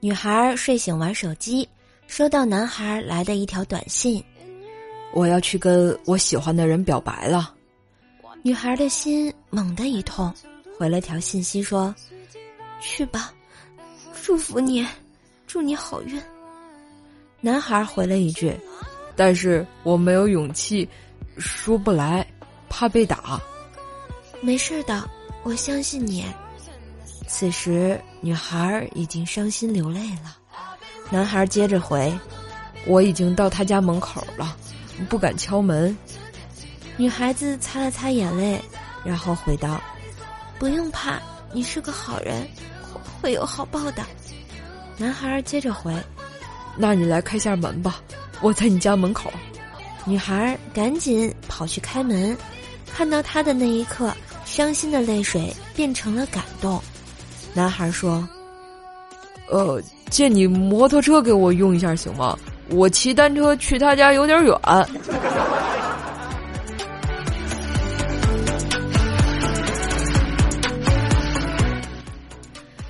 女孩睡醒玩手机，收到男孩来的一条短信：“我要去跟我喜欢的人表白了。”女孩的心猛地一痛，回了条信息说：“去吧，祝福你，祝你好运。”男孩回了一句：“但是我没有勇气，说不来，怕被打。”没事的，我相信你。此时，女孩已经伤心流泪了。男孩接着回：“我已经到他家门口了，不敢敲门。”女孩子擦了擦眼泪，然后回道：“不用怕，你是个好人，会有好报的。”男孩接着回：“那你来开下门吧，我在你家门口。”女孩赶紧跑去开门，看到他的那一刻，伤心的泪水变成了感动。男孩说：“呃，借你摩托车给我用一下行吗？我骑单车去他家有点远。”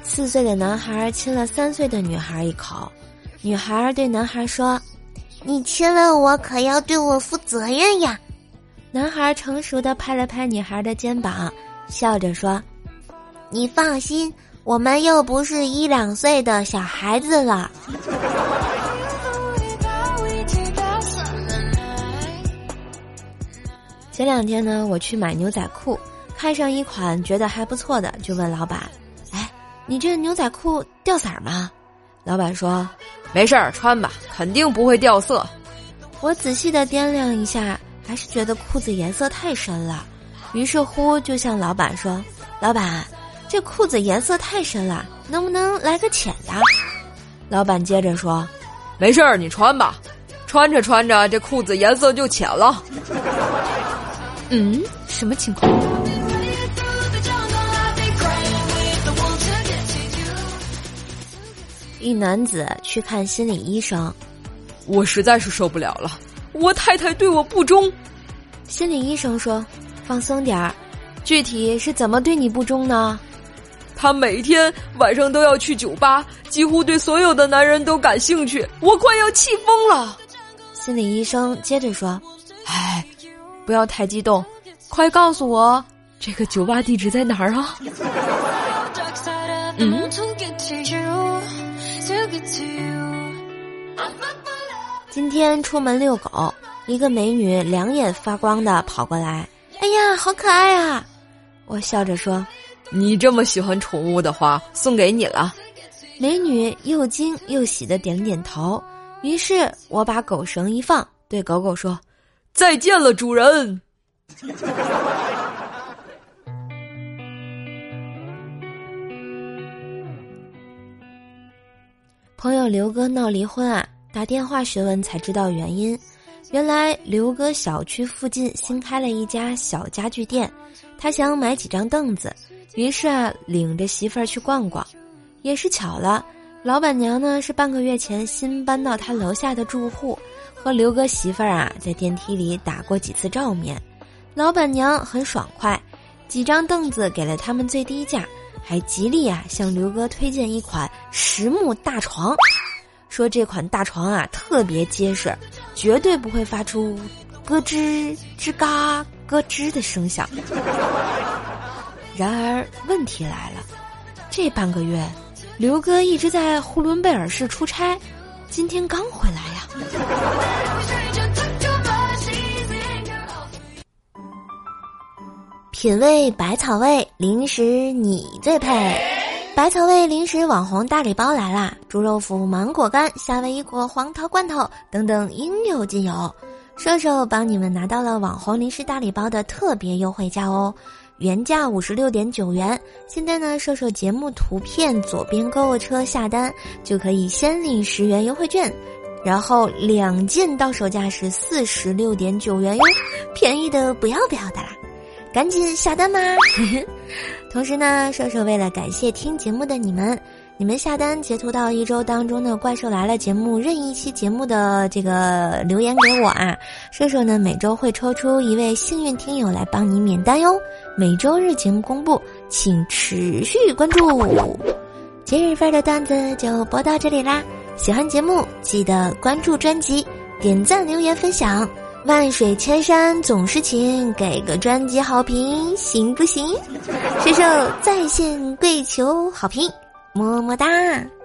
四岁的男孩亲了三岁的女孩一口，女孩对男孩说：“你亲了我，可要对我负责任呀。”男孩成熟的拍了拍女孩的肩膀，笑着说：“你放心。”我们又不是一两岁的小孩子了。前两天呢，我去买牛仔裤，看上一款觉得还不错的，就问老板：“哎，你这牛仔裤掉色吗？”老板说：“没事儿，穿吧，肯定不会掉色。”我仔细的掂量一下，还是觉得裤子颜色太深了，于是乎就向老板说：“老板。”这裤子颜色太深了，能不能来个浅的？老板接着说：“没事儿，你穿吧，穿着穿着这裤子颜色就浅了。”嗯，什么情况？一男子去看心理医生，我实在是受不了了，我太太对我不忠。心理医生说：“放松点儿，具体是怎么对你不忠呢？”他每天晚上都要去酒吧，几乎对所有的男人都感兴趣，我快要气疯了。心理医生接着说：“哎，不要太激动，快告诉我这个酒吧地址在哪儿啊？”嗯。今天出门遛狗，一个美女两眼发光的跑过来，哎呀，好可爱啊！我笑着说。你这么喜欢宠物的话，送给你了。美女又惊又喜的点了点头。于是我把狗绳一放，对狗狗说：“再见了，主人。”朋友刘哥闹离婚啊，打电话询问才知道原因。原来刘哥小区附近新开了一家小家具店，他想买几张凳子。于是啊，领着媳妇儿去逛逛，也是巧了，老板娘呢是半个月前新搬到他楼下的住户，和刘哥媳妇儿啊在电梯里打过几次照面，老板娘很爽快，几张凳子给了他们最低价，还极力啊向刘哥推荐一款实木大床，说这款大床啊特别结实，绝对不会发出咯吱吱嘎咯吱的声响。然而问题来了，这半个月，刘哥一直在呼伦贝尔市出差，今天刚回来呀。品味百草味零食，你最配。百草味零食网红大礼包来啦！猪肉脯、芒果干、夏威夷果、黄桃罐头等等应有尽有，瘦瘦帮你们拿到了网红零食大礼包的特别优惠价哦。原价五十六点九元，现在呢，瘦瘦节目图片左边购物车下单就可以先领十元优惠券，然后两件到手价是四十六点九元哟，便宜的不要不要的啦，赶紧下单吧！同时呢，瘦瘦为了感谢听节目的你们。你们下单截图到一周当中的《怪兽来了》节目任意一期节目的这个留言给我啊，射手呢每周会抽出一位幸运听友来帮你免单哟。每周日节目公布，请持续关注。今日份的段子就播到这里啦！喜欢节目记得关注专辑、点赞、留言、分享。万水千山总是情，给个专辑好评行不行？射手在线跪求好评，么么哒！